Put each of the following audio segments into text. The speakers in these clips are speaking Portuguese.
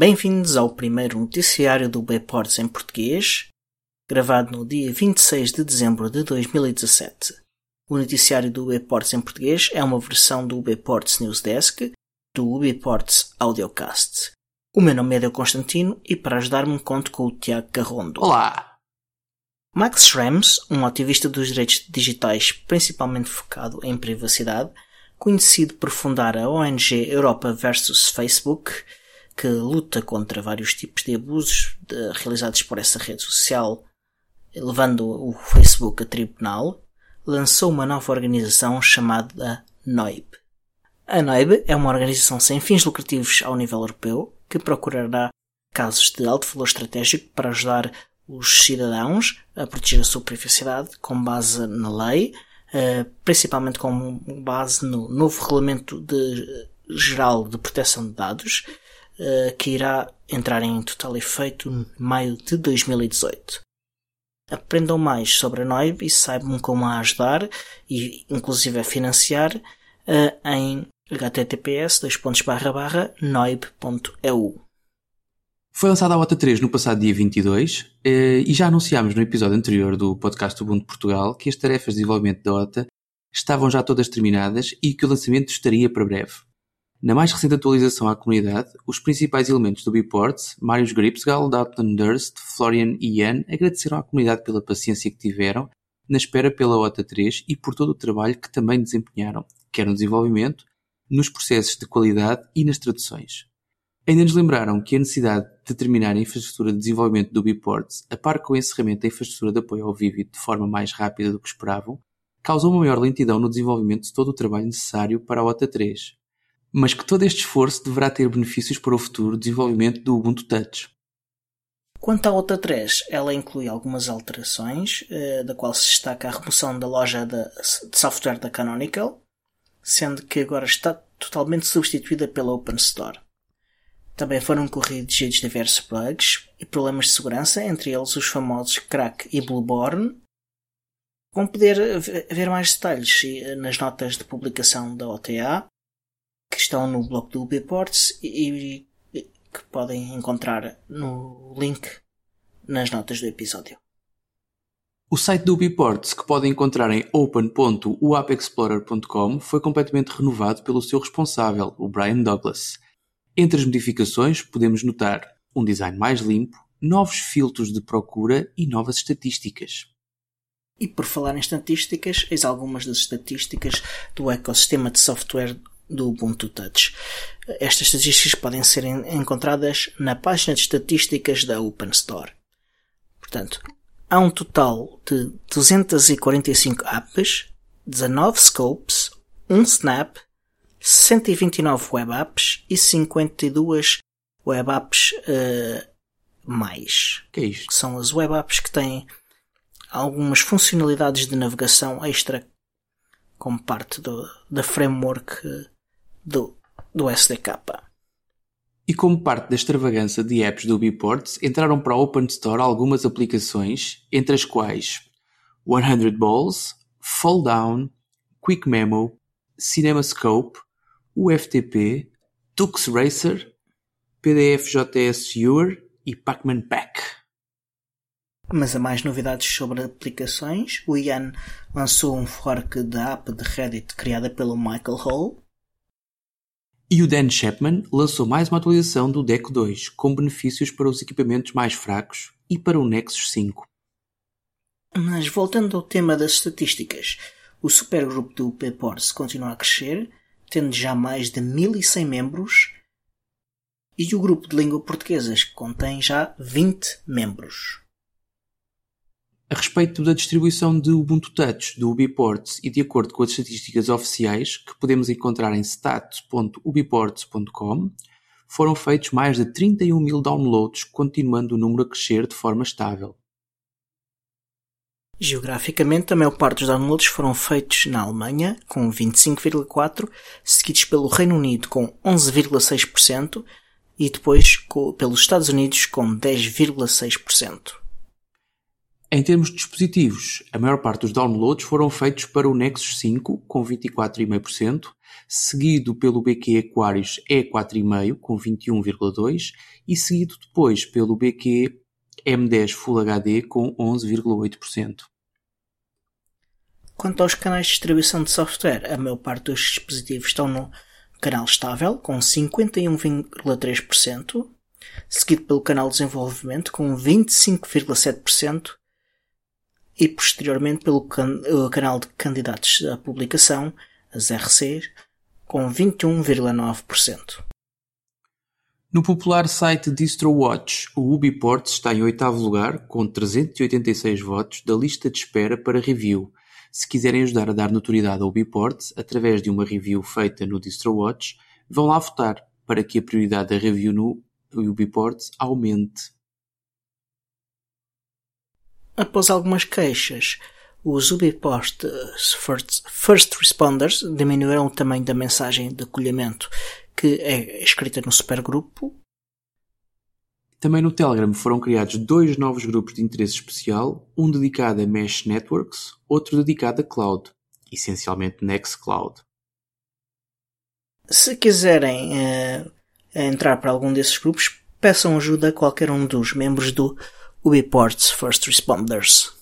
Bem-vindos ao primeiro noticiário do Bports em português, gravado no dia 26 de dezembro de 2017. O noticiário do Bports em português é uma versão do Bports News Desk do Bports Audiocast. O meu nome é Deu Constantino e para ajudar-me conto com o Tiago Carrondo. Olá! Max Schrems, um ativista dos direitos digitais principalmente focado em privacidade, conhecido por fundar a ONG Europa vs Facebook, que luta contra vários tipos de abusos de, realizados por essa rede social, levando o Facebook a tribunal, lançou uma nova organização chamada NOIB. A NOIB é uma organização sem fins lucrativos ao nível europeu que procurará casos de alto valor estratégico para ajudar os cidadãos a proteger a sua privacidade com base na lei, eh, principalmente com base no novo Regulamento de, Geral de Proteção de Dados, que irá entrar em total efeito em maio de 2018. Aprendam mais sobre a NOIB e saibam como a ajudar e inclusive a financiar eh, em https noib.eu. Foi lançada a OTA 3 no passado dia 22 eh, e já anunciámos no episódio anterior do podcast Ubuntu Portugal que as tarefas de desenvolvimento da OTA estavam já todas terminadas e que o lançamento estaria para breve. Na mais recente atualização à comunidade, os principais elementos do Biports, Marius Gripsgal, Dalton Durst, Florian e Ian, agradeceram à comunidade pela paciência que tiveram na espera pela OTA 3 e por todo o trabalho que também desempenharam, quer no desenvolvimento, nos processos de qualidade e nas traduções. Ainda nos lembraram que a necessidade de terminar a infraestrutura de desenvolvimento do Biports, a par com o encerramento da infraestrutura de apoio ao Vivid de forma mais rápida do que esperavam, causou uma maior lentidão no desenvolvimento de todo o trabalho necessário para a OTA 3, mas que todo este esforço deverá ter benefícios para o futuro desenvolvimento do Ubuntu Touch. Quanto à OTA 3, ela inclui algumas alterações, eh, da qual se destaca a remoção da loja de software da Canonical, sendo que agora está totalmente substituída pela Open Store. Também foram corrigidos diversos bugs e problemas de segurança, entre eles os famosos Crack e Blueborn. Vão poder ver mais detalhes nas notas de publicação da OTA, que estão no blog do Ubiports e, e que podem encontrar no link nas notas do episódio. O site do Ubiports, que podem encontrar em open.uapexplorer.com, foi completamente renovado pelo seu responsável, o Brian Douglas. Entre as modificações podemos notar um design mais limpo, novos filtros de procura e novas estatísticas. E por falar em estatísticas, eis algumas das estatísticas do ecossistema de software do Ubuntu Touch. Estas estatísticas podem ser encontradas na página de estatísticas da Open Store. Portanto, há um total de 245 apps, 19 scopes, um snap, 129 web apps e 52 web apps uh, mais. Que é isto? Que são as web apps que têm algumas funcionalidades de navegação extra como parte do, da framework do, do SDK. E como parte da extravagância de apps do Biports, entraram para a Open Store algumas aplicações, entre as quais 100 Balls, Fall Down, Quick Memo, CinemaScope, UFTP, Tux Racer, PDFJS Viewer e Pacman Pack. Mas há mais novidades sobre aplicações. O Ian lançou um fork da app de Reddit criada pelo Michael Hall. E o Dan Chapman lançou mais uma atualização do Deco 2, com benefícios para os equipamentos mais fracos e para o Nexus 5. Mas voltando ao tema das estatísticas, o supergrupo do Pports continua a crescer tendo já mais de 1100 membros, e o grupo de língua portuguesa, que contém já 20 membros. A respeito da distribuição de Ubuntu Touch do Ubiports e de acordo com as estatísticas oficiais que podemos encontrar em stats.ubiports.com, foram feitos mais de 31 mil downloads, continuando o número a crescer de forma estável. Geograficamente, a maior parte dos downloads foram feitos na Alemanha, com 25,4%, seguidos pelo Reino Unido, com 11,6%, e depois pelos Estados Unidos, com 10,6%. Em termos de dispositivos, a maior parte dos downloads foram feitos para o Nexus 5, com 24,5%, seguido pelo BQ Aquarius E4,5, com 21,2%, e seguido depois pelo BQ M10 Full HD, com 11,8%. Quanto aos canais de distribuição de software, a maior parte dos dispositivos estão no canal estável, com 51,3%, seguido pelo canal de desenvolvimento, com 25,7%, e posteriormente pelo can canal de candidatos à publicação, as RCs, com 21,9%. No popular site DistroWatch, o UbiPorts está em oitavo lugar, com 386 votos da lista de espera para review. Se quiserem ajudar a dar notoriedade ao UbiPorts através de uma review feita no DistroWatch, vão lá votar para que a prioridade da review no UbiPorts aumente. Após algumas queixas, os UbiPost First Responders diminuíram o tamanho da mensagem de acolhimento que é escrita no supergrupo. Também no Telegram foram criados dois novos grupos de interesse especial, um dedicado a Mesh Networks, outro dedicado a Cloud, essencialmente Nextcloud. Se quiserem uh, entrar para algum desses grupos, peçam ajuda a qualquer um dos membros do Ubiports First Responders.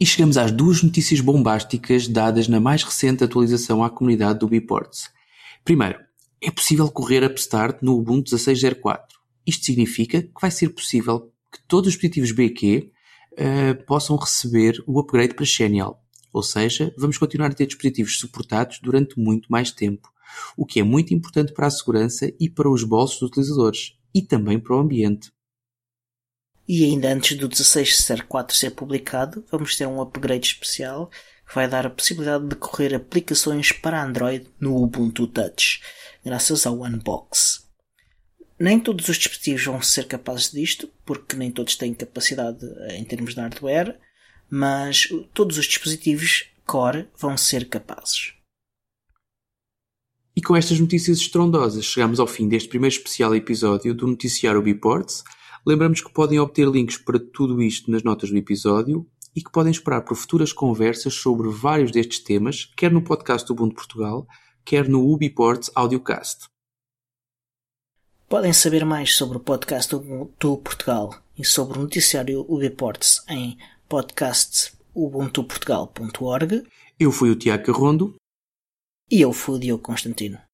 E chegamos às duas notícias bombásticas dadas na mais recente atualização à comunidade do Ubiports. Primeiro, é possível correr Upstart no Ubuntu 16.04. Isto significa que vai ser possível que todos os dispositivos BQ uh, eh, possam receber o upgrade para Xenial. Ou seja, vamos continuar a ter dispositivos suportados durante muito mais tempo, o que é muito importante para a segurança e para os bolsos dos utilizadores, e também para o ambiente. E ainda antes do 16.04 ser publicado, vamos ter um upgrade especial que vai dar a possibilidade de correr aplicações para Android no Ubuntu Touch, graças ao Unbox. Nem todos os dispositivos vão ser capazes disto, porque nem todos têm capacidade em termos de hardware, mas todos os dispositivos Core vão ser capazes. E com estas notícias estrondosas, chegamos ao fim deste primeiro especial episódio do Noticiário Biports. Lembramos que podem obter links para tudo isto nas notas do episódio e que podem esperar por futuras conversas sobre vários destes temas, quer no podcast do Ubuntu Portugal, quer no Ubiports Audiocast. Podem saber mais sobre o podcast do Ubuntu Portugal e sobre o noticiário Ubiports em podcastubuntuportugal.org. Eu fui o Tiago Carrondo. E eu fui o Diogo Constantino.